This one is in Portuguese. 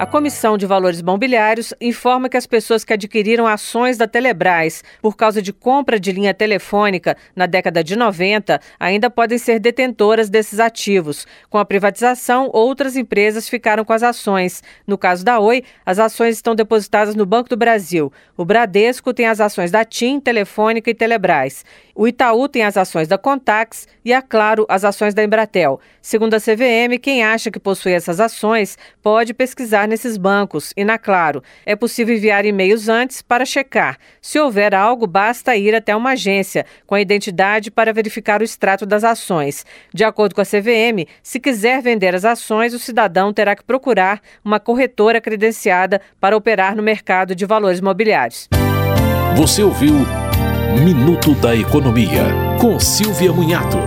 A Comissão de Valores Mobiliários informa que as pessoas que adquiriram ações da Telebrás por causa de compra de linha telefônica na década de 90 ainda podem ser detentoras desses ativos. Com a privatização, outras empresas ficaram com as ações. No caso da Oi, as ações estão depositadas no Banco do Brasil. O Bradesco tem as ações da TIM, Telefônica e Telebrás. O Itaú tem as ações da Contax e a Claro as ações da Embratel. Segundo a CVM, quem acha que possui essas ações pode pesquisar nesses bancos e na Claro. É possível enviar e-mails antes para checar. Se houver algo, basta ir até uma agência com a identidade para verificar o extrato das ações. De acordo com a CVM, se quiser vender as ações, o cidadão terá que procurar uma corretora credenciada para operar no mercado de valores mobiliários. Você ouviu Minuto da Economia, com Silvia Munhato.